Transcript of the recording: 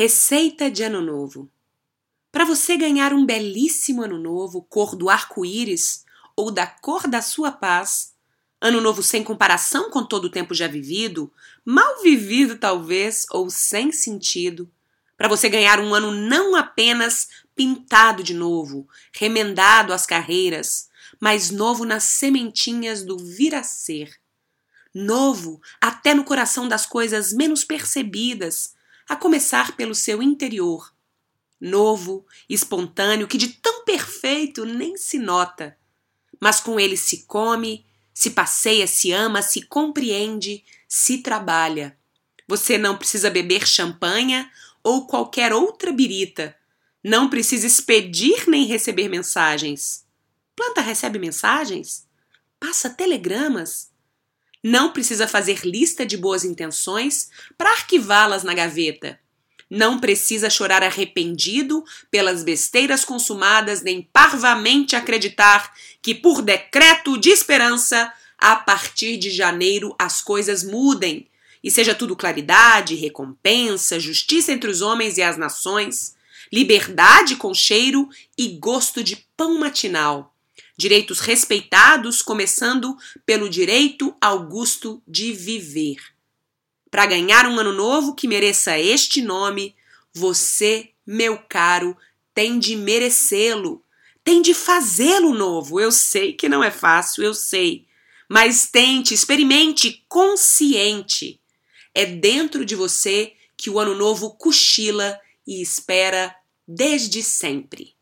Receita de Ano Novo. Para você ganhar um belíssimo Ano Novo, cor do arco-íris ou da cor da sua paz, Ano Novo sem comparação com todo o tempo já vivido, mal vivido talvez ou sem sentido, para você ganhar um ano não apenas pintado de novo, remendado às carreiras, mas novo nas sementinhas do vir a ser. Novo até no coração das coisas menos percebidas, a começar pelo seu interior. Novo, espontâneo, que de tão perfeito nem se nota. Mas com ele se come, se passeia, se ama, se compreende, se trabalha. Você não precisa beber champanha ou qualquer outra birita. Não precisa expedir nem receber mensagens. Planta recebe mensagens? Passa telegramas? Não precisa fazer lista de boas intenções para arquivá-las na gaveta. Não precisa chorar arrependido pelas besteiras consumadas, nem parvamente acreditar que, por decreto de esperança, a partir de janeiro as coisas mudem e seja tudo claridade, recompensa, justiça entre os homens e as nações, liberdade com cheiro e gosto de pão matinal direitos respeitados, começando pelo direito augusto de viver. Para ganhar um ano novo que mereça este nome, você, meu caro, tem de merecê-lo, tem de fazê-lo novo. Eu sei que não é fácil, eu sei, mas tente, experimente consciente. É dentro de você que o ano novo cochila e espera desde sempre.